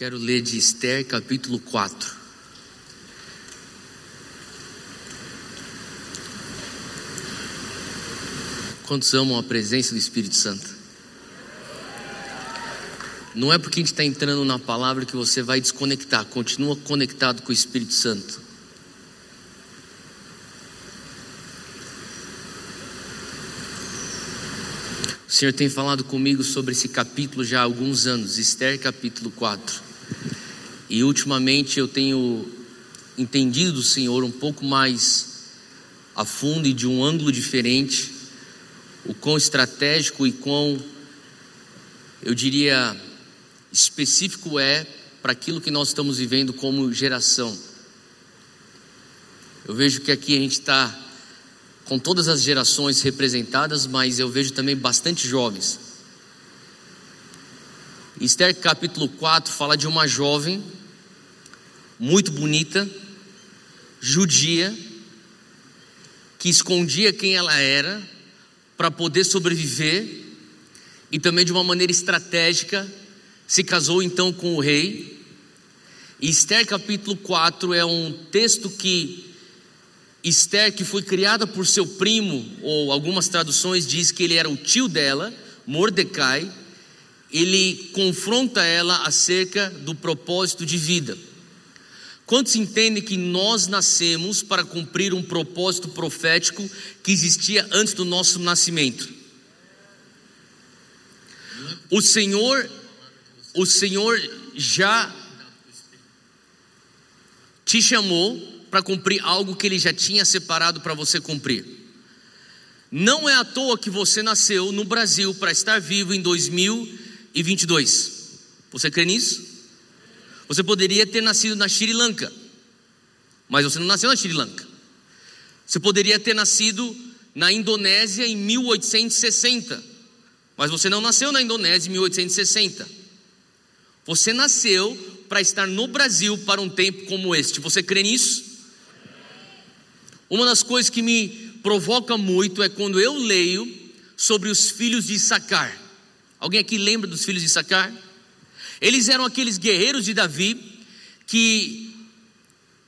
quero ler de Esther, capítulo 4. Quantos amam a presença do Espírito Santo? Não é porque a gente está entrando na palavra que você vai desconectar, continua conectado com o Espírito Santo. O Senhor tem falado comigo sobre esse capítulo já há alguns anos, Esther capítulo 4. E ultimamente eu tenho entendido do Senhor um pouco mais a fundo e de um ângulo diferente, o quão estratégico e quão, eu diria, específico é para aquilo que nós estamos vivendo como geração. Eu vejo que aqui a gente está com todas as gerações representadas, mas eu vejo também bastante jovens. Esther capítulo 4 fala de uma jovem muito bonita, judia, que escondia quem ela era para poder sobreviver e também de uma maneira estratégica se casou então com o rei. E Esther capítulo 4 é um texto que Esther, que foi criada por seu primo, ou algumas traduções diz que ele era o tio dela, Mordecai, ele confronta ela acerca do propósito de vida. Quantos entendem que nós nascemos para cumprir um propósito profético que existia antes do nosso nascimento? O Senhor, o Senhor já te chamou para cumprir algo que Ele já tinha separado para você cumprir. Não é à toa que você nasceu no Brasil para estar vivo em 2022. Você crê nisso? Você poderia ter nascido na Sri Lanka, mas você não nasceu na Sri Lanka. Você poderia ter nascido na Indonésia em 1860, mas você não nasceu na Indonésia em 1860. Você nasceu para estar no Brasil para um tempo como este. Você crê nisso? Uma das coisas que me provoca muito é quando eu leio sobre os filhos de Sacar. Alguém aqui lembra dos filhos de Sacar? Eles eram aqueles guerreiros de Davi que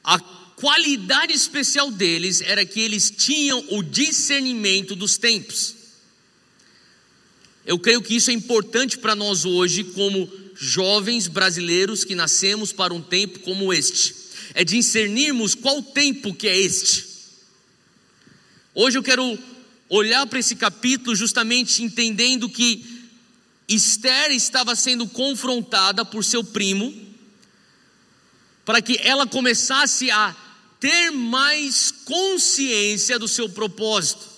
a qualidade especial deles era que eles tinham o discernimento dos tempos. Eu creio que isso é importante para nós hoje, como jovens brasileiros que nascemos para um tempo como este, é discernirmos qual tempo que é este. Hoje eu quero olhar para esse capítulo justamente entendendo que Esther estava sendo confrontada por seu primo, para que ela começasse a ter mais consciência do seu propósito.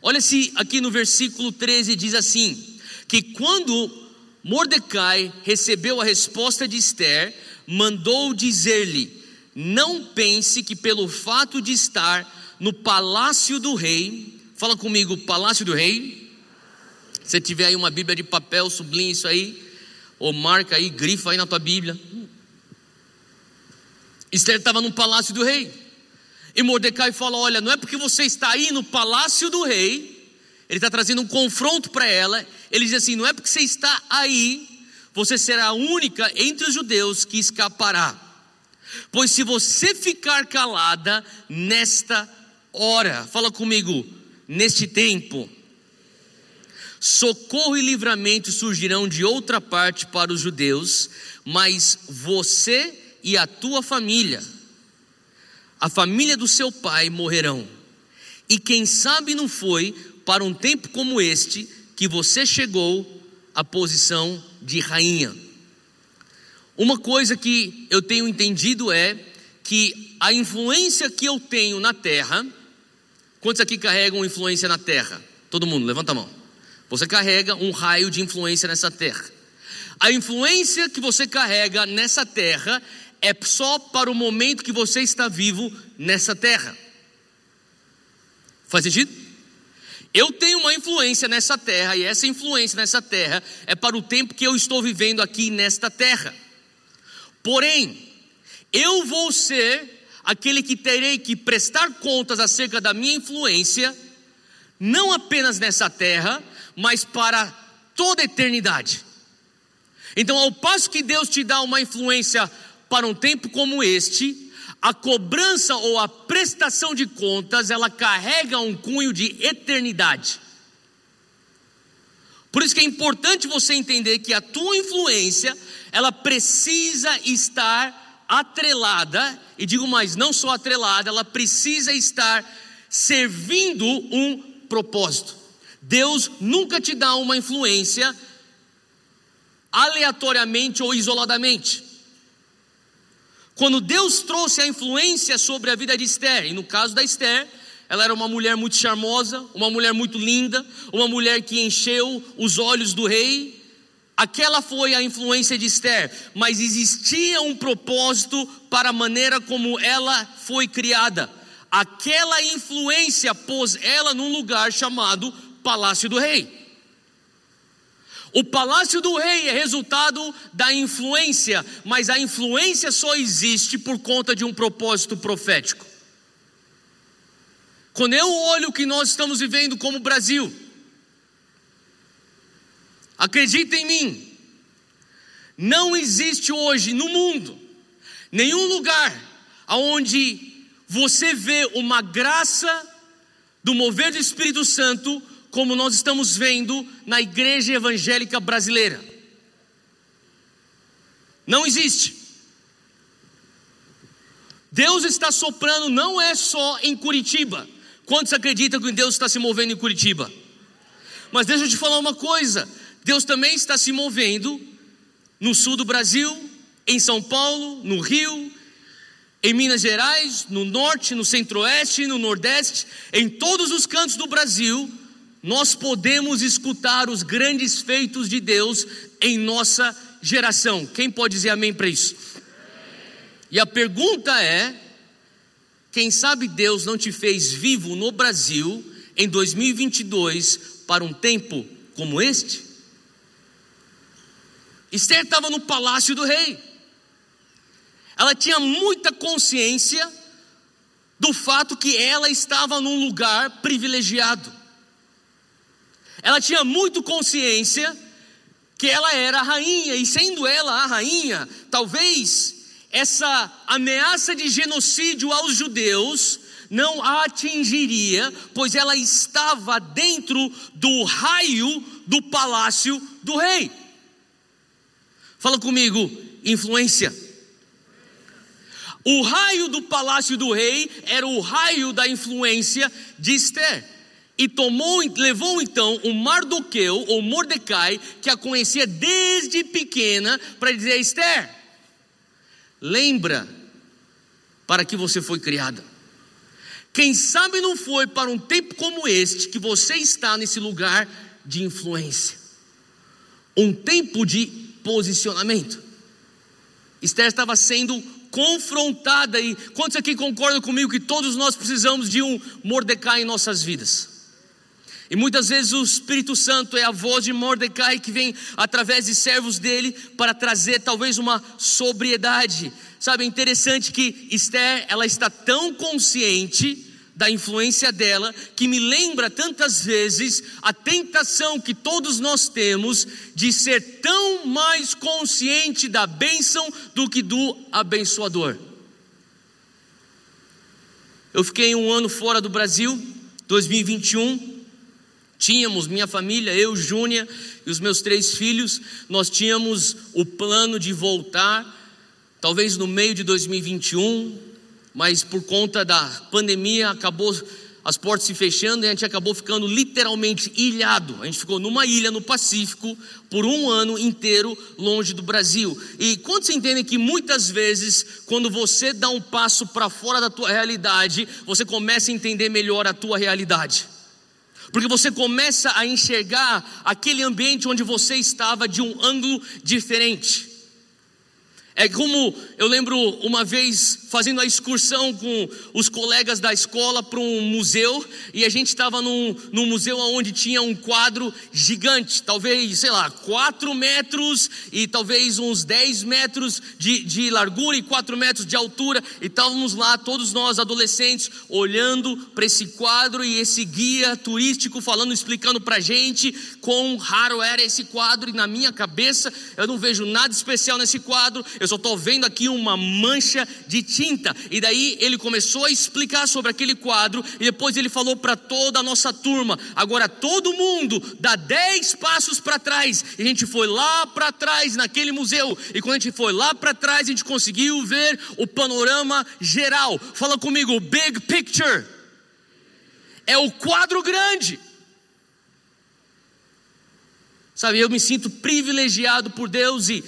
Olha se aqui no versículo 13 diz assim: que quando Mordecai recebeu a resposta de Esther, mandou dizer-lhe: Não pense que pelo fato de estar no palácio do rei, fala comigo, palácio do rei, se tiver aí uma Bíblia de papel, sublinhe isso aí, ou marca aí, grifa aí na tua Bíblia. Esther estava no palácio do rei. E Mordecai fala: Olha, não é porque você está aí no palácio do rei, ele está trazendo um confronto para ela. Ele diz assim: Não é porque você está aí, você será a única entre os judeus que escapará. Pois se você ficar calada nesta hora, fala comigo, neste tempo, Socorro e livramento surgirão de outra parte para os judeus, mas você e a tua família, a família do seu pai morrerão. E quem sabe não foi para um tempo como este que você chegou à posição de rainha. Uma coisa que eu tenho entendido é que a influência que eu tenho na terra, quantos aqui carregam influência na terra? Todo mundo, levanta a mão. Você carrega um raio de influência nessa terra. A influência que você carrega nessa terra é só para o momento que você está vivo nessa terra. Faz sentido? Eu tenho uma influência nessa terra, e essa influência nessa terra é para o tempo que eu estou vivendo aqui nesta terra. Porém, eu vou ser aquele que terei que prestar contas acerca da minha influência, não apenas nessa terra, mas para toda a eternidade. Então, ao passo que Deus te dá uma influência para um tempo como este, a cobrança ou a prestação de contas, ela carrega um cunho de eternidade. Por isso que é importante você entender que a tua influência, ela precisa estar atrelada, e digo mais, não só atrelada, ela precisa estar servindo um propósito. Deus nunca te dá uma influência aleatoriamente ou isoladamente. Quando Deus trouxe a influência sobre a vida de Esther, e no caso da Esther, ela era uma mulher muito charmosa, uma mulher muito linda, uma mulher que encheu os olhos do rei. Aquela foi a influência de Esther, mas existia um propósito para a maneira como ela foi criada. Aquela influência pôs ela num lugar chamado Palácio do Rei. O palácio do rei é resultado da influência, mas a influência só existe por conta de um propósito profético. Quando eu olho o que nós estamos vivendo como Brasil, acredita em mim, não existe hoje no mundo nenhum lugar onde você vê uma graça do mover do Espírito Santo como nós estamos vendo na igreja evangélica brasileira. Não existe. Deus está soprando não é só em Curitiba. Quantos acreditam que Deus está se movendo em Curitiba? Mas deixa eu te falar uma coisa: Deus também está se movendo no sul do Brasil, em São Paulo, no Rio, em Minas Gerais, no norte, no centro-oeste, no nordeste, em todos os cantos do Brasil, nós podemos escutar os grandes feitos de Deus em nossa geração. Quem pode dizer amém para isso? E a pergunta é: quem sabe Deus não te fez vivo no Brasil em 2022 para um tempo como este? Esther estava no palácio do rei. Ela tinha muita consciência do fato que ela estava num lugar privilegiado. Ela tinha muito consciência que ela era a rainha, e sendo ela a rainha, talvez essa ameaça de genocídio aos judeus não a atingiria, pois ela estava dentro do raio do palácio do rei. Fala comigo, influência. O raio do palácio do rei era o raio da influência de Esther e tomou, levou então o Mardoqueu, ou Mordecai, que a conhecia desde pequena, para dizer: Esther, lembra para que você foi criada. Quem sabe não foi para um tempo como este que você está nesse lugar de influência, um tempo de posicionamento. Esther estava sendo confrontada, e quantos aqui concordam comigo que todos nós precisamos de um Mordecai em nossas vidas? E muitas vezes o Espírito Santo é a voz de Mordecai que vem através de servos dele para trazer talvez uma sobriedade. Sabe, é interessante que Esther, ela está tão consciente da influência dela, que me lembra tantas vezes a tentação que todos nós temos de ser tão mais consciente da bênção do que do abençoador. Eu fiquei um ano fora do Brasil, 2021, Tínhamos, minha família, eu, Júnia e os meus três filhos, nós tínhamos o plano de voltar, talvez no meio de 2021, mas por conta da pandemia acabou as portas se fechando e a gente acabou ficando literalmente ilhado. A gente ficou numa ilha no Pacífico por um ano inteiro longe do Brasil. E quantos entendem que muitas vezes, quando você dá um passo para fora da tua realidade, você começa a entender melhor a tua realidade? Porque você começa a enxergar aquele ambiente onde você estava de um ângulo diferente. É como eu lembro uma vez fazendo a excursão com os colegas da escola para um museu e a gente estava num, num museu onde tinha um quadro gigante, talvez, sei lá, 4 metros e talvez uns 10 metros de, de largura e 4 metros de altura. E estávamos lá, todos nós adolescentes, olhando para esse quadro e esse guia turístico falando, explicando para a gente quão raro era esse quadro. E na minha cabeça eu não vejo nada especial nesse quadro. Eu só estou vendo aqui uma mancha de tinta. E daí ele começou a explicar sobre aquele quadro, e depois ele falou para toda a nossa turma: agora todo mundo dá dez passos para trás. E a gente foi lá para trás naquele museu, e quando a gente foi lá para trás, a gente conseguiu ver o panorama geral. Fala comigo, big picture. É o quadro grande. Sabe, eu me sinto privilegiado por Deus e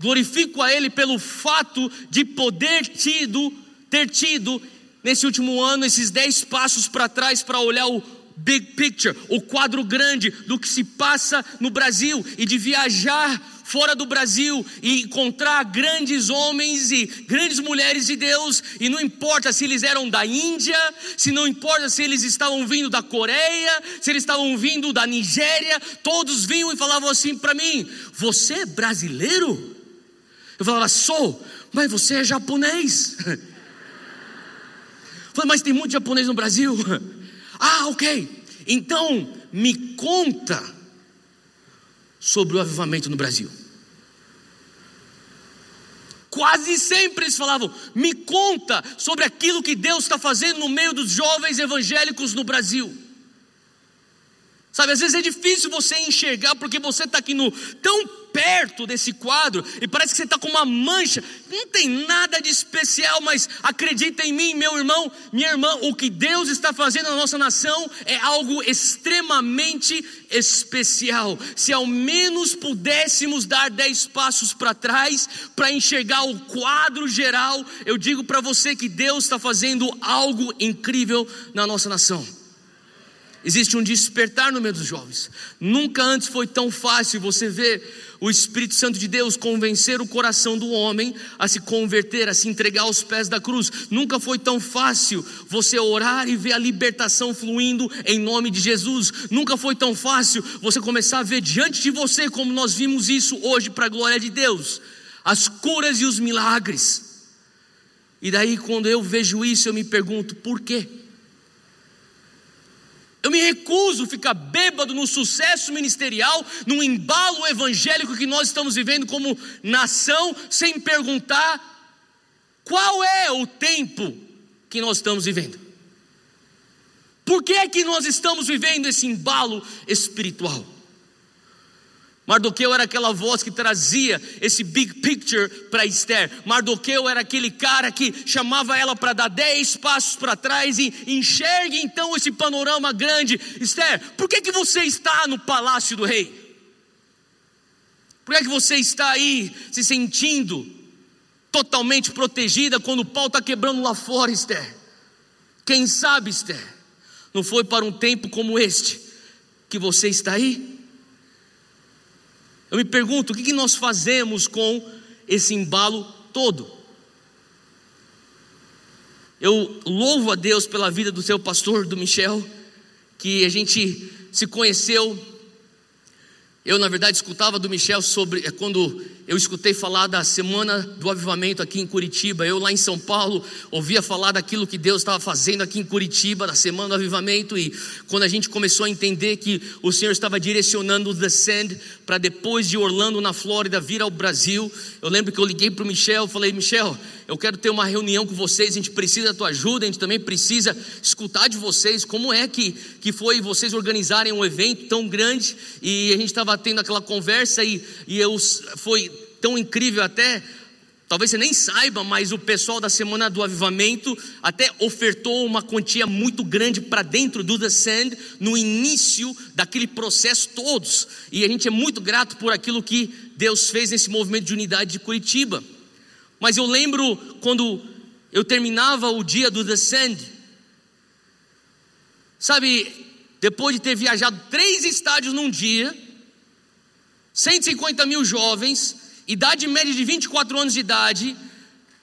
Glorifico a Ele pelo fato de poder tido, ter tido nesse último ano esses dez passos para trás para olhar o big picture, o quadro grande do que se passa no Brasil e de viajar fora do Brasil e encontrar grandes homens e grandes mulheres de Deus, e não importa se eles eram da Índia, se não importa se eles estavam vindo da Coreia, se eles estavam vindo da Nigéria, todos vinham e falavam assim para mim: Você é brasileiro? Eu falava, sou, mas você é japonês. Eu falei, mas tem muito japonês no Brasil. Ah, ok. Então, me conta sobre o avivamento no Brasil. Quase sempre eles falavam: me conta sobre aquilo que Deus está fazendo no meio dos jovens evangélicos no Brasil. Sabe, às vezes é difícil você enxergar porque você está aqui no tão perto desse quadro e parece que você está com uma mancha. Não tem nada de especial, mas acredita em mim, meu irmão, minha irmã, o que Deus está fazendo na nossa nação é algo extremamente especial. Se ao menos pudéssemos dar dez passos para trás para enxergar o quadro geral, eu digo para você que Deus está fazendo algo incrível na nossa nação. Existe um despertar no meio dos jovens. Nunca antes foi tão fácil você ver o Espírito Santo de Deus convencer o coração do homem a se converter, a se entregar aos pés da cruz. Nunca foi tão fácil você orar e ver a libertação fluindo em nome de Jesus. Nunca foi tão fácil você começar a ver diante de você, como nós vimos isso hoje, para a glória de Deus, as curas e os milagres. E daí, quando eu vejo isso, eu me pergunto: por quê? Eu me recuso a ficar bêbado no sucesso ministerial, no embalo evangélico que nós estamos vivendo como nação, sem perguntar qual é o tempo que nós estamos vivendo. Por que é que nós estamos vivendo esse embalo espiritual? Mardoqueu era aquela voz que trazia esse big picture para Esther. Mardoqueu era aquele cara que chamava ela para dar dez passos para trás e enxergue então esse panorama grande. Esther, por que, que você está no palácio do rei? Por que, que você está aí se sentindo totalmente protegida quando o pau está quebrando lá fora, Esther? Quem sabe, Esther, não foi para um tempo como este que você está aí? Eu me pergunto, o que nós fazemos com esse embalo todo? Eu louvo a Deus pela vida do seu pastor, do Michel, que a gente se conheceu. Eu, na verdade, escutava do Michel sobre é quando eu escutei falar da semana do avivamento aqui em Curitiba. Eu lá em São Paulo ouvia falar daquilo que Deus estava fazendo aqui em Curitiba, da semana do avivamento. E quando a gente começou a entender que o Senhor estava direcionando o Sand para depois de Orlando, na Flórida, vir ao Brasil, eu lembro que eu liguei para o Michel. Falei, Michel, eu quero ter uma reunião com vocês. A gente precisa da tua ajuda. A gente também precisa escutar de vocês como é que, que foi vocês organizarem um evento tão grande. E a gente estava tendo aquela conversa e, e eu foi tão incrível até, talvez você nem saiba, mas o pessoal da Semana do Avivamento até ofertou uma quantia muito grande para dentro do The Sand no início daquele processo todos. E a gente é muito grato por aquilo que Deus fez nesse movimento de unidade de Curitiba. Mas eu lembro quando eu terminava o dia do The Sand, sabe, depois de ter viajado três estádios num dia, 150 mil jovens, idade média de 24 anos de idade,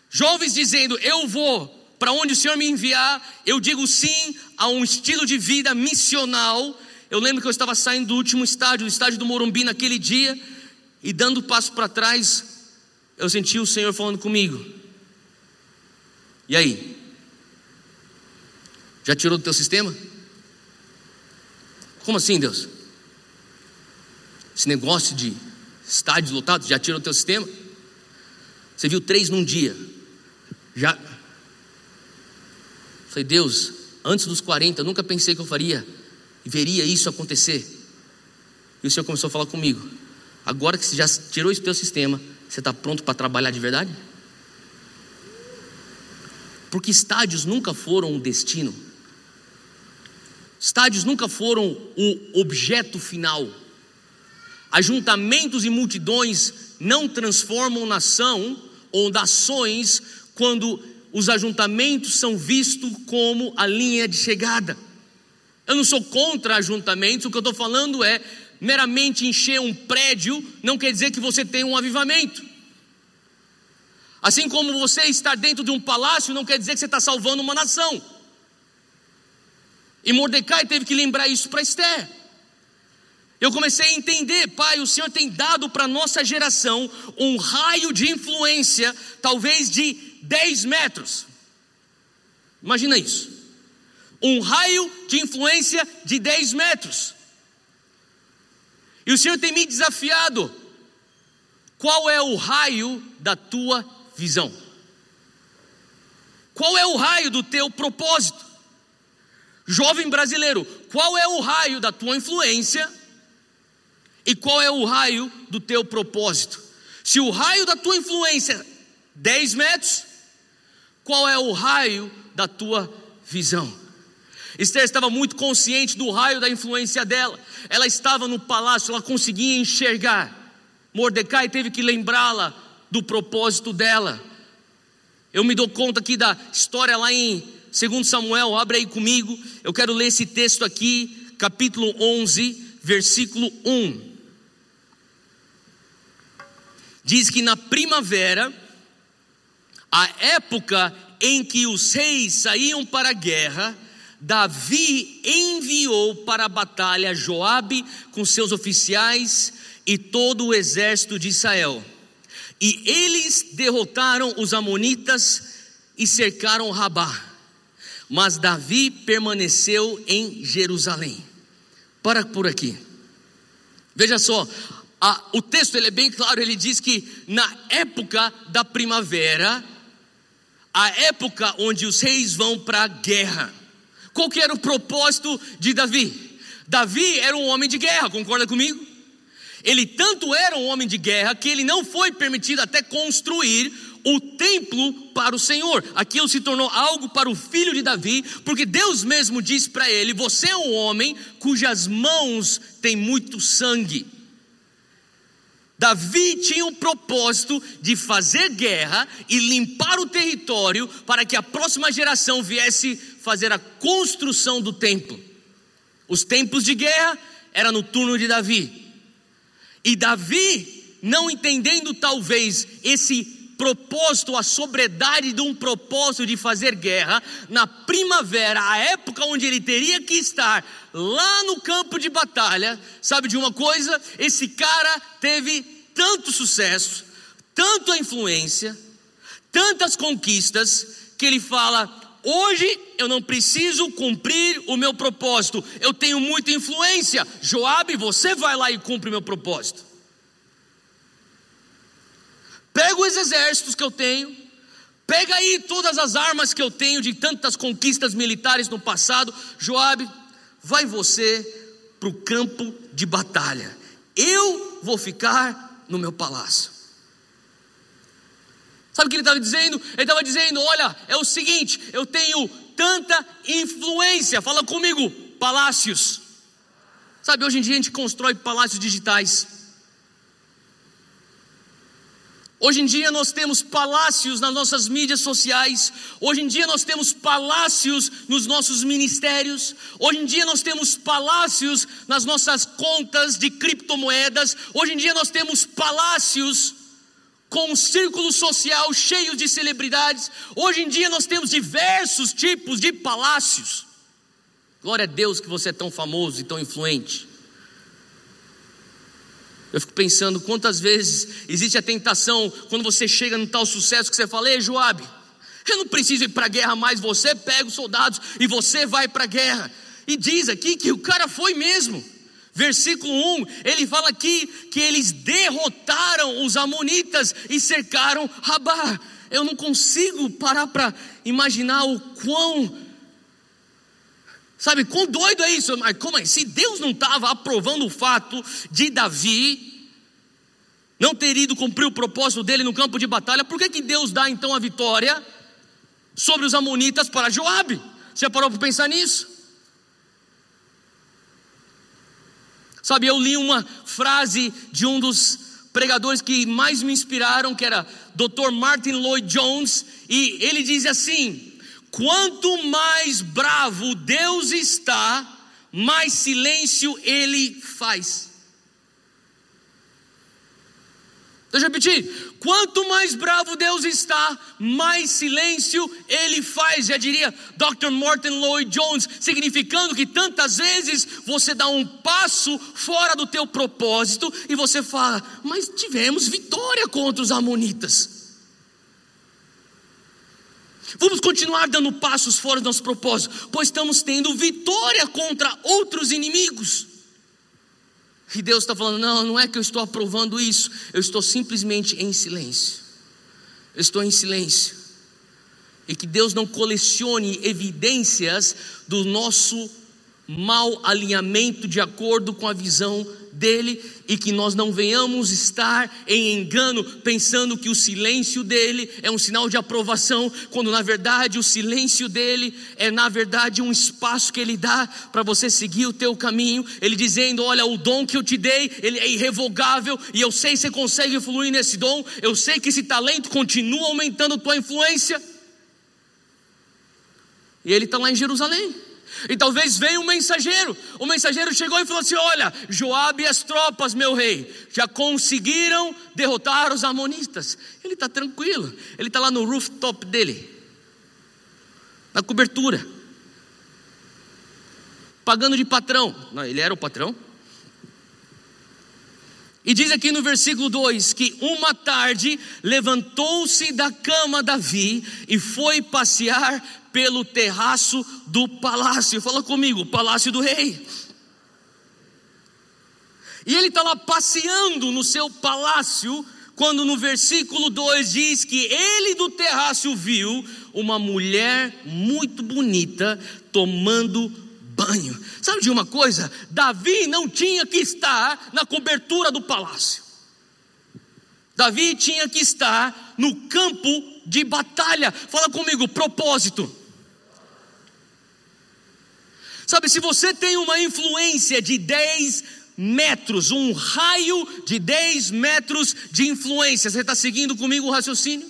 jovens dizendo: Eu vou para onde o Senhor me enviar, eu digo sim a um estilo de vida missional. Eu lembro que eu estava saindo do último estádio, do estádio do Morumbi, naquele dia, e dando passo para trás, eu senti o Senhor falando comigo. E aí? Já tirou do teu sistema? Como assim, Deus? Esse negócio de estádios lotados já tirou do teu sistema? Você viu três num dia. Já. Falei, Deus, antes dos 40, nunca pensei que eu faria e veria isso acontecer. E o Senhor começou a falar comigo. Agora que você já tirou do teu sistema, você está pronto para trabalhar de verdade? Porque estádios nunca foram um destino. Estádios nunca foram o objeto final. Ajuntamentos e multidões não transformam nação ou nações quando os ajuntamentos são vistos como a linha de chegada. Eu não sou contra ajuntamentos, o que eu estou falando é meramente encher um prédio não quer dizer que você tem um avivamento. Assim como você estar dentro de um palácio não quer dizer que você está salvando uma nação. E Mordecai teve que lembrar isso para Esther. Eu comecei a entender, pai, o Senhor tem dado para a nossa geração um raio de influência, talvez de 10 metros. Imagina isso. Um raio de influência de 10 metros. E o Senhor tem me desafiado. Qual é o raio da tua visão? Qual é o raio do teu propósito? Jovem brasileiro, qual é o raio da tua influência e qual é o raio do teu propósito? Se o raio da tua influência 10 metros, qual é o raio da tua visão? Esther estava muito consciente do raio da influência dela. Ela estava no palácio, ela conseguia enxergar. Mordecai teve que lembrá-la do propósito dela. Eu me dou conta aqui da história lá em 2 Samuel, abre aí comigo. Eu quero ler esse texto aqui, capítulo 11, versículo 1. Diz que na primavera, a época em que os reis saíam para a guerra, Davi enviou para a batalha Joabe com seus oficiais e todo o exército de Israel. E eles derrotaram os amonitas e cercaram Rabá. Mas Davi permaneceu em Jerusalém. Para por aqui. Veja só, a, o texto ele é bem claro, ele diz que na época da primavera, a época onde os reis vão para a guerra, qual que era o propósito de Davi? Davi era um homem de guerra, concorda comigo? Ele tanto era um homem de guerra que ele não foi permitido até construir o templo para o Senhor. Aquilo se tornou algo para o filho de Davi, porque Deus mesmo disse para ele: Você é um homem cujas mãos têm muito sangue. Davi tinha o propósito de fazer guerra e limpar o território para que a próxima geração viesse fazer a construção do templo. Os templos de guerra era no turno de Davi. E Davi, não entendendo talvez esse propósito, a sobriedade de um propósito de fazer guerra, na primavera, a época onde ele teria que estar lá no campo de batalha, sabe de uma coisa? Esse cara teve tanto sucesso, tanta influência, tantas conquistas, que ele fala: Hoje eu não preciso cumprir o meu propósito. Eu tenho muita influência. Joabe, você vai lá e cumpre o meu propósito. Pega os exércitos que eu tenho, pega aí todas as armas que eu tenho de tantas conquistas militares no passado. Joabe, vai você para o campo de batalha. Eu vou ficar no meu palácio. Sabe o que ele estava dizendo? Ele estava dizendo: olha, é o seguinte, eu tenho tanta influência, fala comigo, palácios. Sabe, hoje em dia a gente constrói palácios digitais. Hoje em dia nós temos palácios nas nossas mídias sociais, hoje em dia nós temos palácios nos nossos ministérios, hoje em dia nós temos palácios nas nossas contas de criptomoedas, hoje em dia nós temos palácios com um círculo social cheio de celebridades. Hoje em dia nós temos diversos tipos de palácios. Glória a Deus que você é tão famoso e tão influente. Eu fico pensando quantas vezes existe a tentação quando você chega no tal sucesso que você fala: Ei, Joabe, eu não preciso ir para a guerra mais. Você pega os soldados e você vai para a guerra. E diz aqui que o cara foi mesmo. Versículo 1, ele fala aqui que eles derrotaram os amonitas e cercaram Rabá. Eu não consigo parar para imaginar o quão Sabe, quão doido é isso? Mas como é? Se Deus não estava aprovando o fato de Davi não ter ido cumprir o propósito dele no campo de batalha, por que, que Deus dá então a vitória sobre os amonitas para Joabe? Você parou para pensar nisso? Sabe, eu li uma frase de um dos pregadores que mais me inspiraram, que era Dr. Martin Lloyd Jones, e ele diz assim: Quanto mais bravo Deus está, mais silêncio ele faz. Deixa eu repetir. Quanto mais bravo Deus está, mais silêncio ele faz. Já diria Dr. Morton Lloyd Jones, significando que tantas vezes você dá um passo fora do teu propósito e você fala: "Mas tivemos vitória contra os amonitas". Vamos continuar dando passos fora do nosso propósito, pois estamos tendo vitória contra outros inimigos. E Deus está falando: não, não é que eu estou aprovando isso, eu estou simplesmente em silêncio. Eu estou em silêncio. E que Deus não colecione evidências do nosso mau alinhamento de acordo com a visão dele e que nós não venhamos estar em engano pensando que o silêncio dele é um sinal de aprovação, quando na verdade o silêncio dele é na verdade um espaço que ele dá para você seguir o teu caminho, ele dizendo: "Olha, o dom que eu te dei, ele é irrevogável e eu sei que você consegue fluir nesse dom, eu sei que esse talento continua aumentando a tua influência". E ele está lá em Jerusalém. E talvez veio um mensageiro. O mensageiro chegou e falou assim: Olha, Joabe e as tropas, meu rei, já conseguiram derrotar os amonitas. Ele está tranquilo. Ele está lá no rooftop dele, na cobertura, pagando de patrão. Não, ele era o patrão. E diz aqui no versículo 2 que uma tarde levantou-se da cama Davi e foi passear pelo terraço do palácio. Fala comigo, palácio do rei. E ele está lá passeando no seu palácio, quando no versículo 2 diz que ele do terraço viu uma mulher muito bonita tomando banho. Sabe de uma coisa? Davi não tinha que estar na cobertura do palácio. Davi tinha que estar no campo de batalha. Fala comigo, propósito. Sabe, se você tem uma influência de 10 metros, um raio de 10 metros de influência, você está seguindo comigo o raciocínio?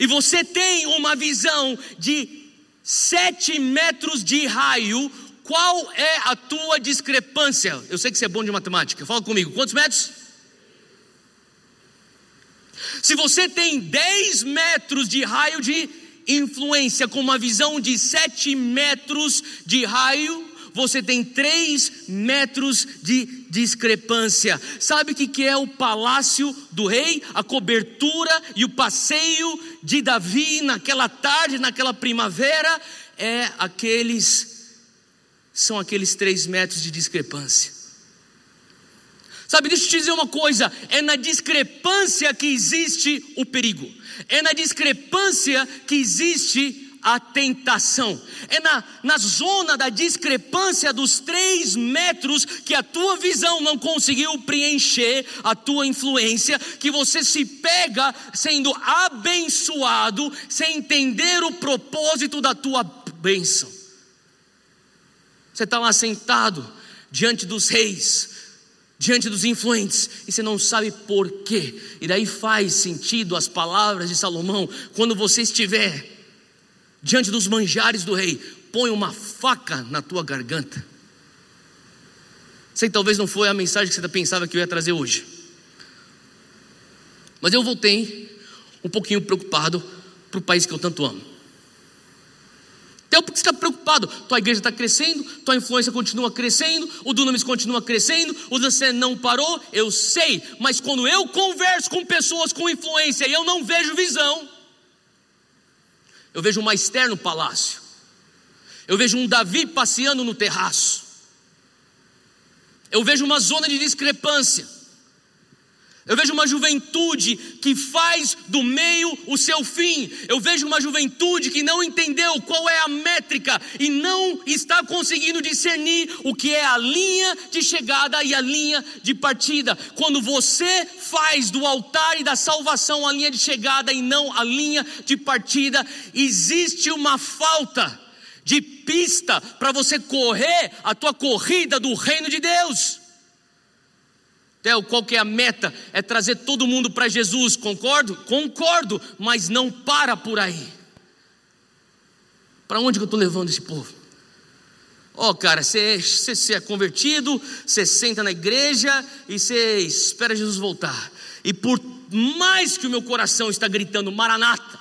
E você tem uma visão de 7 metros de raio, qual é a tua discrepância? Eu sei que você é bom de matemática, fala comigo, quantos metros? Se você tem 10 metros de raio de influência com uma visão de 7 metros de raio, você tem 3 metros de discrepância. Sabe o que é o palácio do rei? A cobertura e o passeio de Davi naquela tarde, naquela primavera, é aqueles, são aqueles 3 metros de discrepância. Sabe, deixa eu te dizer uma coisa: é na discrepância que existe o perigo. É na discrepância que existe a tentação. É na, na zona da discrepância dos três metros que a tua visão não conseguiu preencher a tua influência, que você se pega sendo abençoado sem entender o propósito da tua bênção. Você está lá sentado diante dos reis, diante dos influentes e você não sabe por quê. E daí faz sentido as palavras de Salomão quando você estiver diante dos manjares do rei, põe uma faca na tua garganta. Sei que talvez não foi a mensagem que você pensava que eu ia trazer hoje. Mas eu voltei um pouquinho preocupado para o país que eu tanto amo. Então, por que você está preocupado? Tua igreja está crescendo, tua influência continua crescendo, o Dunamis continua crescendo, o você não parou, eu sei, mas quando eu converso com pessoas com influência e eu não vejo visão, eu vejo uma Esther no palácio, eu vejo um Davi passeando no terraço, eu vejo uma zona de discrepância, eu vejo uma juventude que faz do meio o seu fim. Eu vejo uma juventude que não entendeu qual é a métrica e não está conseguindo discernir o que é a linha de chegada e a linha de partida. Quando você faz do altar e da salvação a linha de chegada e não a linha de partida, existe uma falta de pista para você correr a tua corrida do reino de Deus. Theo, qual que é a meta? É trazer todo mundo para Jesus, concordo? Concordo, mas não para por aí. Para onde que eu estou levando esse povo? Ó, oh, cara, você, é convertido, você senta na igreja e você espera Jesus voltar. E por mais que o meu coração está gritando Maranata,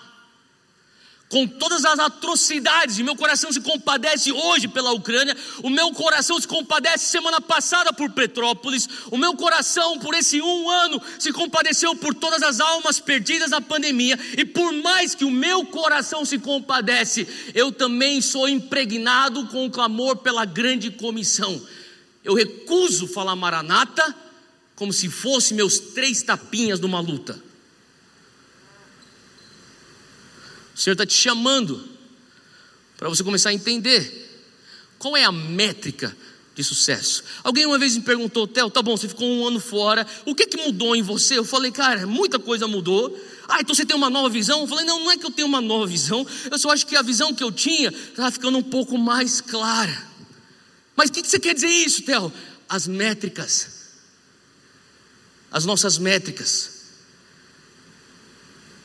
com todas as atrocidades, meu coração se compadece hoje pela Ucrânia, o meu coração se compadece semana passada por Petrópolis, o meu coração por esse um ano se compadeceu por todas as almas perdidas na pandemia, e por mais que o meu coração se compadece, eu também sou impregnado com o clamor pela grande comissão. Eu recuso falar maranata como se fosse meus três tapinhas numa luta. O Senhor está te chamando para você começar a entender qual é a métrica de sucesso. Alguém uma vez me perguntou, Theo, tá bom, você ficou um ano fora, o que que mudou em você? Eu falei, cara, muita coisa mudou. Ah, então você tem uma nova visão? Eu falei, não, não é que eu tenho uma nova visão, eu só acho que a visão que eu tinha estava ficando um pouco mais clara. Mas o que, que você quer dizer isso, Theo? As métricas, as nossas métricas.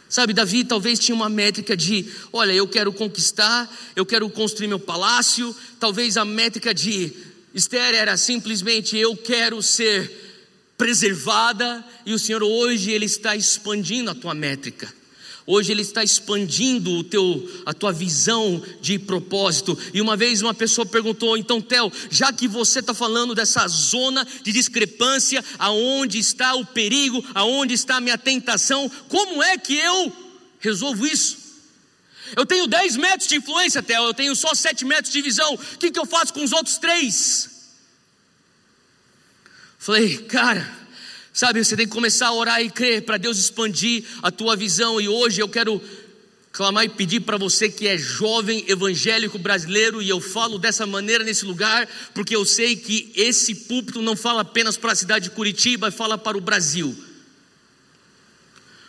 Sabe, Davi talvez tinha uma métrica de: olha, eu quero conquistar, eu quero construir meu palácio. Talvez a métrica de Esther era simplesmente: eu quero ser preservada. E o Senhor hoje ele está expandindo a tua métrica. Hoje ele está expandindo o teu, a tua visão de propósito. E uma vez uma pessoa perguntou: então, Tel, já que você está falando dessa zona de discrepância, aonde está o perigo, aonde está a minha tentação, como é que eu resolvo isso? Eu tenho 10 metros de influência, Tel, eu tenho só 7 metros de visão. O que, que eu faço com os outros três? Falei, cara, Sabe, você tem que começar a orar e crer para Deus expandir a tua visão. E hoje eu quero clamar e pedir para você que é jovem evangélico brasileiro, e eu falo dessa maneira nesse lugar, porque eu sei que esse púlpito não fala apenas para a cidade de Curitiba, fala para o Brasil.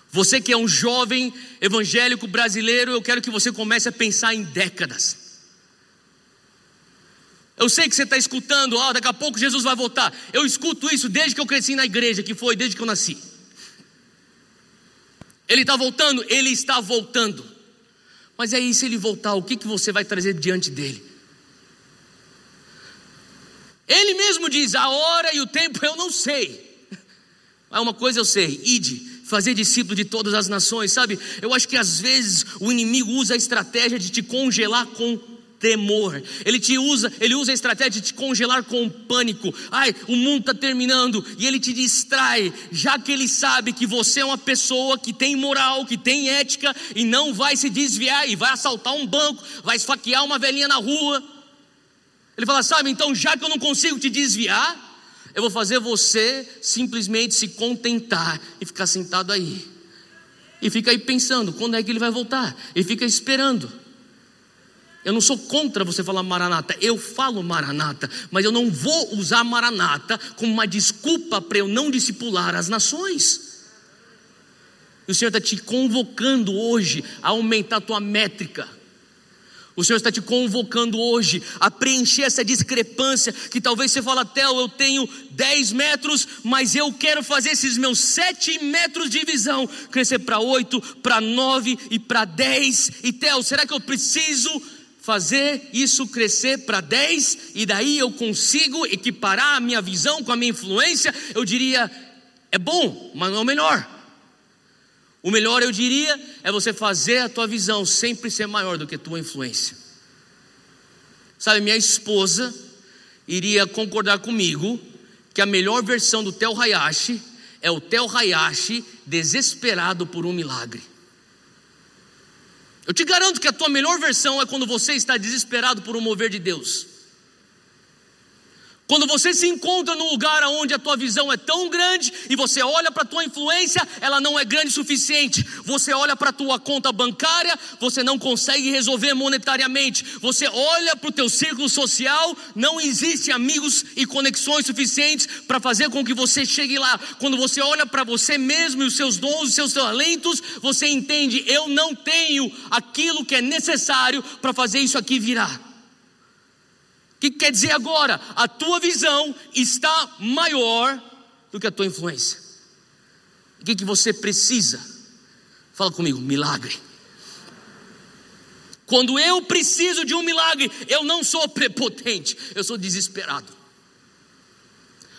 Você que é um jovem evangélico brasileiro, eu quero que você comece a pensar em décadas. Eu sei que você está escutando, ó, daqui a pouco Jesus vai voltar. Eu escuto isso desde que eu cresci na igreja, que foi desde que eu nasci. Ele está voltando? Ele está voltando. Mas aí, se ele voltar, o que, que você vai trazer diante dele? Ele mesmo diz: a hora e o tempo eu não sei. Mas uma coisa eu sei: ide, fazer discípulo de todas as nações, sabe? Eu acho que às vezes o inimigo usa a estratégia de te congelar com temor. Ele te usa, ele usa a estratégia de te congelar com pânico. Ai, o mundo está terminando e ele te distrai, já que ele sabe que você é uma pessoa que tem moral, que tem ética e não vai se desviar e vai assaltar um banco, vai esfaquear uma velhinha na rua. Ele fala, sabe, então já que eu não consigo te desviar, eu vou fazer você simplesmente se contentar e ficar sentado aí. E fica aí pensando, quando é que ele vai voltar? E fica esperando. Eu não sou contra você falar maranata, eu falo maranata, mas eu não vou usar maranata como uma desculpa para eu não discipular as nações. E o Senhor está te convocando hoje a aumentar a tua métrica. O Senhor está te convocando hoje a preencher essa discrepância que talvez você fala, Theo, eu tenho 10 metros, mas eu quero fazer esses meus 7 metros de visão crescer para 8, para 9 e para 10. E Theo, será que eu preciso fazer isso crescer para 10 e daí eu consigo equiparar a minha visão com a minha influência, eu diria, é bom, mas não é o melhor. O melhor, eu diria, é você fazer a tua visão sempre ser maior do que a tua influência. Sabe, minha esposa iria concordar comigo que a melhor versão do Tel Hayashi é o Tel Hayashi desesperado por um milagre. Eu te garanto que a tua melhor versão é quando você está desesperado por um mover de Deus. Quando você se encontra num lugar onde a tua visão é tão grande e você olha para a tua influência, ela não é grande o suficiente. Você olha para a tua conta bancária, você não consegue resolver monetariamente. Você olha para o teu círculo social, não existe amigos e conexões suficientes para fazer com que você chegue lá. Quando você olha para você mesmo e os seus dons, os seus talentos, você entende, eu não tenho aquilo que é necessário para fazer isso aqui virar. O que quer dizer agora? A tua visão está maior do que a tua influência. O que, que você precisa? Fala comigo, milagre. Quando eu preciso de um milagre, eu não sou prepotente, eu sou desesperado.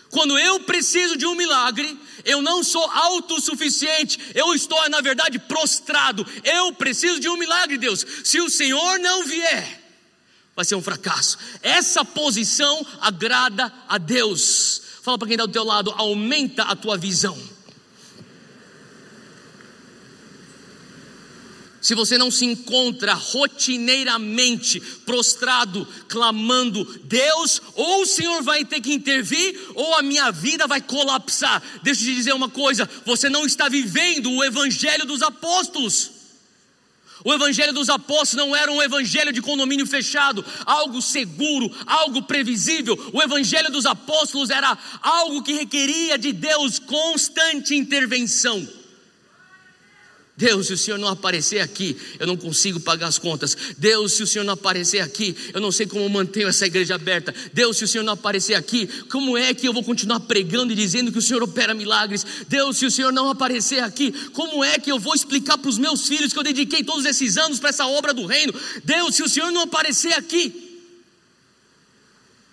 Quando eu preciso de um milagre, eu não sou autossuficiente, eu estou, na verdade, prostrado. Eu preciso de um milagre, Deus. Se o Senhor não vier, vai ser um fracasso. Essa posição agrada a Deus. Fala para quem está do teu lado, aumenta a tua visão. Se você não se encontra rotineiramente prostrado, clamando, Deus, ou o Senhor vai ter que intervir, ou a minha vida vai colapsar. Deixa eu te dizer uma coisa: você não está vivendo o evangelho dos apóstolos. O evangelho dos apóstolos não era um evangelho de condomínio fechado, algo seguro, algo previsível. O evangelho dos apóstolos era algo que requeria de Deus constante intervenção. Deus, se o Senhor não aparecer aqui, eu não consigo pagar as contas. Deus, se o Senhor não aparecer aqui, eu não sei como mantenho essa igreja aberta. Deus, se o Senhor não aparecer aqui, como é que eu vou continuar pregando e dizendo que o Senhor opera milagres? Deus, se o Senhor não aparecer aqui, como é que eu vou explicar para os meus filhos que eu dediquei todos esses anos para essa obra do reino? Deus, se o Senhor não aparecer aqui,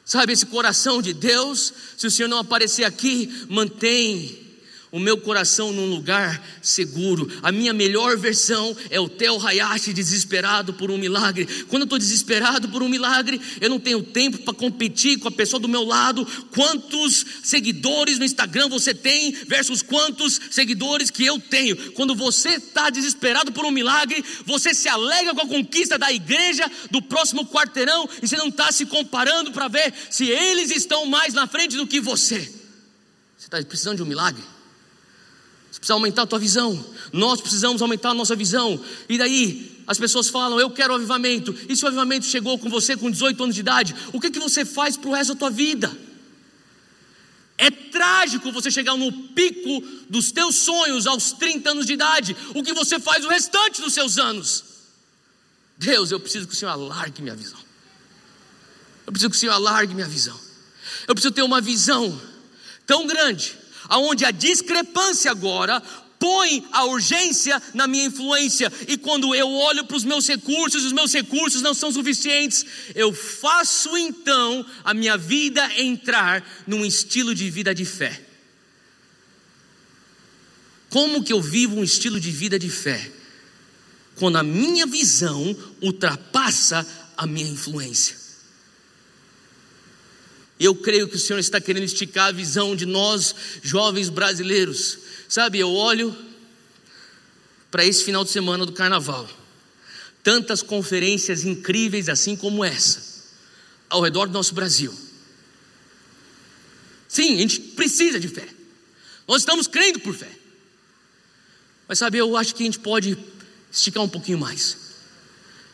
sabe esse coração de Deus, se o Senhor não aparecer aqui, mantém o meu coração num lugar seguro. A minha melhor versão é o Tel Hayashi desesperado por um milagre. Quando eu estou desesperado por um milagre, eu não tenho tempo para competir com a pessoa do meu lado. Quantos seguidores no Instagram você tem versus quantos seguidores que eu tenho? Quando você está desesperado por um milagre, você se alegra com a conquista da igreja do próximo quarteirão e você não está se comparando para ver se eles estão mais na frente do que você. Você está precisando de um milagre? Você precisa aumentar a tua visão. Nós precisamos aumentar a nossa visão. E daí, as pessoas falam, eu quero avivamento. E se o avivamento chegou com você com 18 anos de idade, o que, que você faz para o resto da tua vida? É trágico você chegar no pico dos teus sonhos aos 30 anos de idade. O que você faz o restante dos seus anos? Deus, eu preciso que o Senhor alargue minha visão. Eu preciso que o Senhor alargue minha visão. Eu preciso ter uma visão tão grande aonde a discrepância agora põe a urgência na minha influência, e quando eu olho para os meus recursos, os meus recursos não são suficientes, eu faço então a minha vida entrar num estilo de vida de fé. Como que eu vivo um estilo de vida de fé? Quando a minha visão ultrapassa a minha influência. Eu creio que o Senhor está querendo esticar a visão de nós, jovens brasileiros. Sabe, eu olho para esse final de semana do carnaval. Tantas conferências incríveis assim como essa, ao redor do nosso Brasil. Sim, a gente precisa de fé. Nós estamos crendo por fé. Mas sabe, eu acho que a gente pode esticar um pouquinho mais.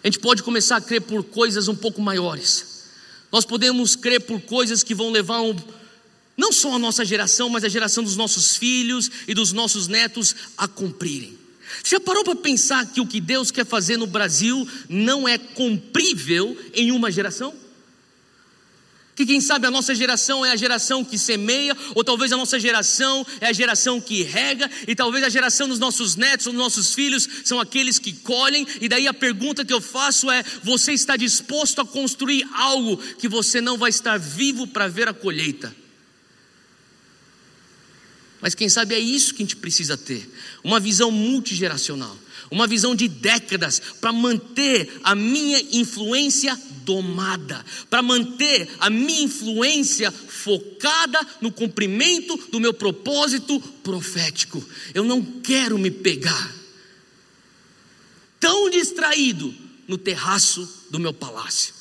A gente pode começar a crer por coisas um pouco maiores. Nós podemos crer por coisas que vão levar um, não só a nossa geração, mas a geração dos nossos filhos e dos nossos netos a cumprirem. Já parou para pensar que o que Deus quer fazer no Brasil não é cumprível em uma geração? Que quem sabe a nossa geração é a geração que semeia, ou talvez a nossa geração é a geração que rega, e talvez a geração dos nossos netos ou dos nossos filhos são aqueles que colhem, e daí a pergunta que eu faço é: você está disposto a construir algo que você não vai estar vivo para ver a colheita? Mas quem sabe é isso que a gente precisa ter: uma visão multigeracional, uma visão de décadas para manter a minha influência domada, para manter a minha influência focada no cumprimento do meu propósito profético. Eu não quero me pegar tão distraído no terraço do meu palácio.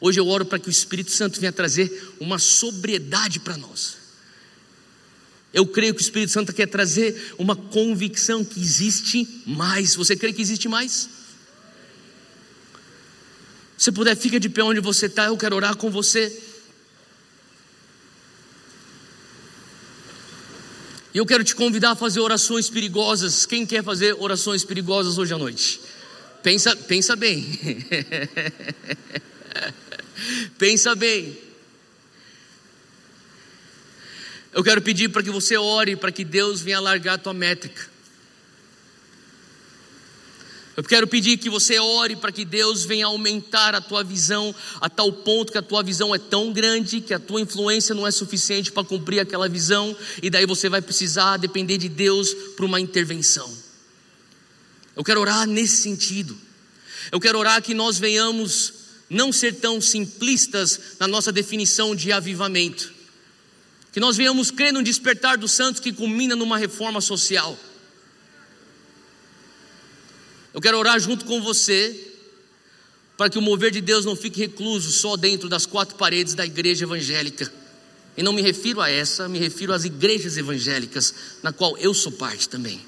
Hoje eu oro para que o Espírito Santo venha trazer uma sobriedade para nós. Eu creio que o Espírito Santo quer trazer uma convicção que existe mais. Você crê que existe mais? Se puder, fica de pé onde você está. Eu quero orar com você. E eu quero te convidar a fazer orações perigosas. Quem quer fazer orações perigosas hoje à noite? Pensa, pensa bem. pensa bem. Eu quero pedir para que você ore para que Deus venha largar a tua métrica. Eu quero pedir que você ore para que Deus venha aumentar a tua visão a tal ponto que a tua visão é tão grande que a tua influência não é suficiente para cumprir aquela visão e daí você vai precisar depender de Deus para uma intervenção. Eu quero orar nesse sentido. Eu quero orar que nós venhamos não ser tão simplistas na nossa definição de avivamento. Que nós venhamos crer no despertar dos santos que culmina numa reforma social. Eu quero orar junto com você para que o mover de Deus não fique recluso só dentro das quatro paredes da igreja evangélica. E não me refiro a essa, me refiro às igrejas evangélicas, na qual eu sou parte também.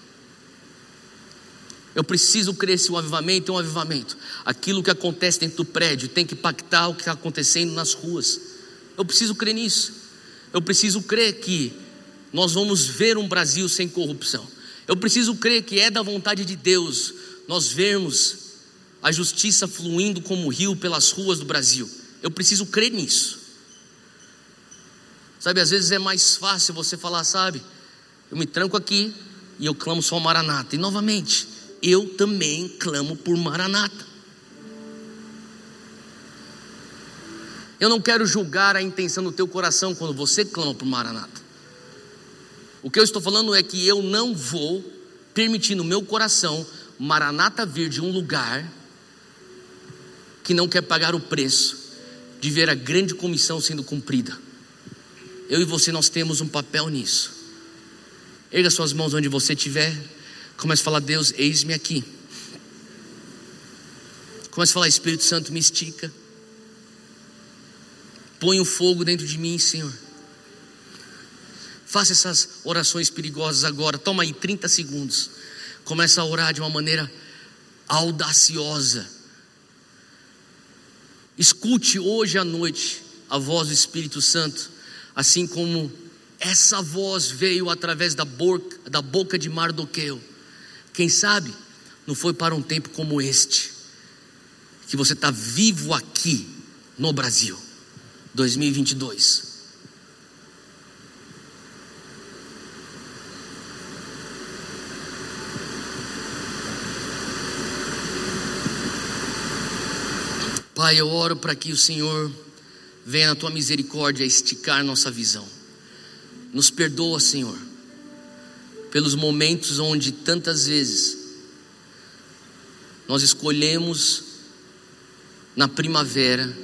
Eu preciso crer o avivamento é um avivamento. Aquilo que acontece dentro do prédio tem que impactar o que está acontecendo nas ruas. Eu preciso crer nisso. Eu preciso crer que nós vamos ver um Brasil sem corrupção. Eu preciso crer que é da vontade de Deus nós vermos a justiça fluindo como rio pelas ruas do Brasil. Eu preciso crer nisso. Sabe, às vezes é mais fácil você falar, sabe, eu me tranco aqui e eu clamo só Maranata. E novamente, eu também clamo por Maranata. Eu não quero julgar a intenção do teu coração quando você clama por Maranata. O que eu estou falando é que eu não vou permitir no meu coração Maranata vir de um lugar que não quer pagar o preço de ver a grande comissão sendo cumprida. Eu e você nós temos um papel nisso. Erga suas mãos onde você estiver. Comece a falar, Deus, eis-me aqui. Comece a falar, Espírito Santo, me estica. Põe o fogo dentro de mim, Senhor. Faça essas orações perigosas agora. Toma aí 30 segundos. Começa a orar de uma maneira audaciosa. Escute hoje à noite a voz do Espírito Santo, assim como essa voz veio através da boca, da boca de Mardoqueu. Quem sabe não foi para um tempo como este, que você está vivo aqui no Brasil, 2022. Pai, eu oro para que o Senhor venha na tua misericórdia esticar nossa visão. Nos perdoa, Senhor pelos momentos onde tantas vezes nós escolhemos na primavera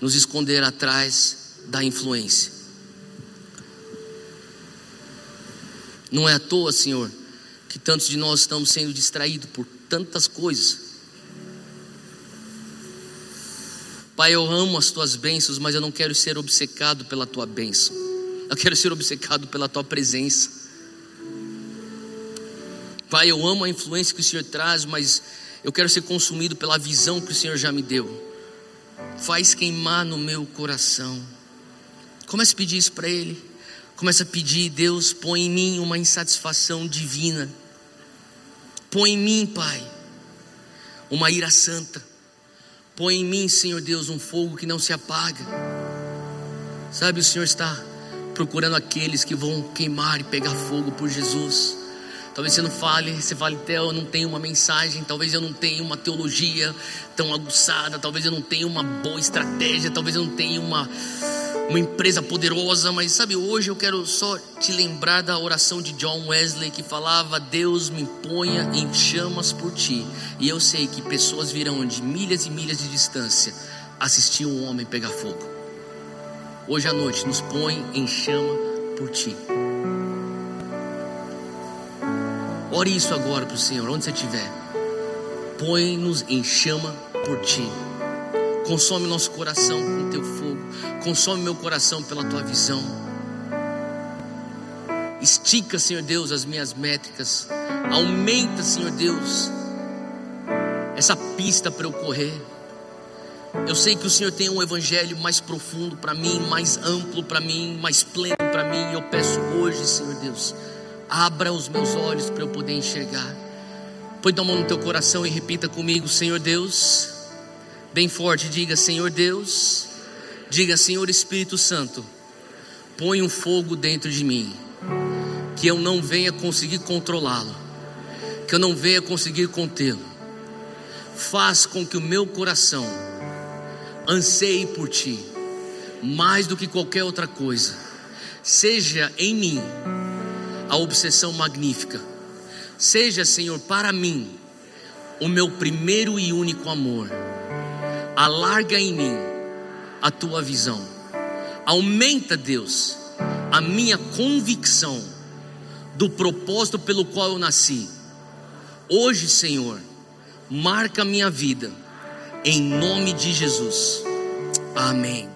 nos esconder atrás da influência. Não é à toa, Senhor, que tantos de nós estamos sendo distraídos por tantas coisas. Pai, eu amo as tuas bênçãos, mas eu não quero ser obcecado pela tua bênção. Eu quero ser obcecado pela tua presença. Pai, eu amo a influência que o Senhor traz, mas eu quero ser consumido pela visão que o Senhor já me deu. Faz queimar no meu coração. Comece a pedir isso para Ele. Comece a pedir, Deus, põe em mim uma insatisfação divina. Põe em mim, Pai, uma ira santa. Põe em mim, Senhor Deus, um fogo que não se apaga. Sabe, o Senhor está procurando aqueles que vão queimar e pegar fogo por Jesus. Talvez você não fale, você fale, Theo, eu não tenho uma mensagem, talvez eu não tenha uma teologia tão aguçada, talvez eu não tenha uma boa estratégia, talvez eu não tenha uma, uma empresa poderosa, mas sabe, hoje eu quero só te lembrar da oração de John Wesley que falava: Deus me ponha em chamas por ti. E eu sei que pessoas virão de milhas e milhas de distância assistir um homem pegar fogo. Hoje à noite, nos põe em chama por ti. Ore isso agora para o Senhor, onde você estiver. Põe-nos em chama por ti. Consome nosso coração com teu fogo. Consome meu coração pela tua visão. Estica, Senhor Deus, as minhas métricas. Aumenta, Senhor Deus, essa pista para eu correr. Eu sei que o Senhor tem um evangelho mais profundo para mim, mais amplo para mim, mais pleno para mim. Eu peço hoje, Senhor Deus, abra os meus olhos para eu poder enxergar. Põe tua mão no teu coração e repita comigo, Senhor Deus Bem forte, diga: Senhor Deus, diga: Senhor Espírito Santo, põe um fogo dentro de mim, que eu não venha conseguir controlá-lo, que eu não venha conseguir contê-lo. Faz com que o meu coração anseie por ti, mais do que qualquer outra coisa. Seja em mim a obsessão magnífica, seja, Senhor, para mim o meu primeiro e único amor alarga em mim a tua visão, aumenta, Deus, a minha convicção do propósito pelo qual eu nasci. Hoje, Senhor, marca minha vida, em nome de Jesus. Amém.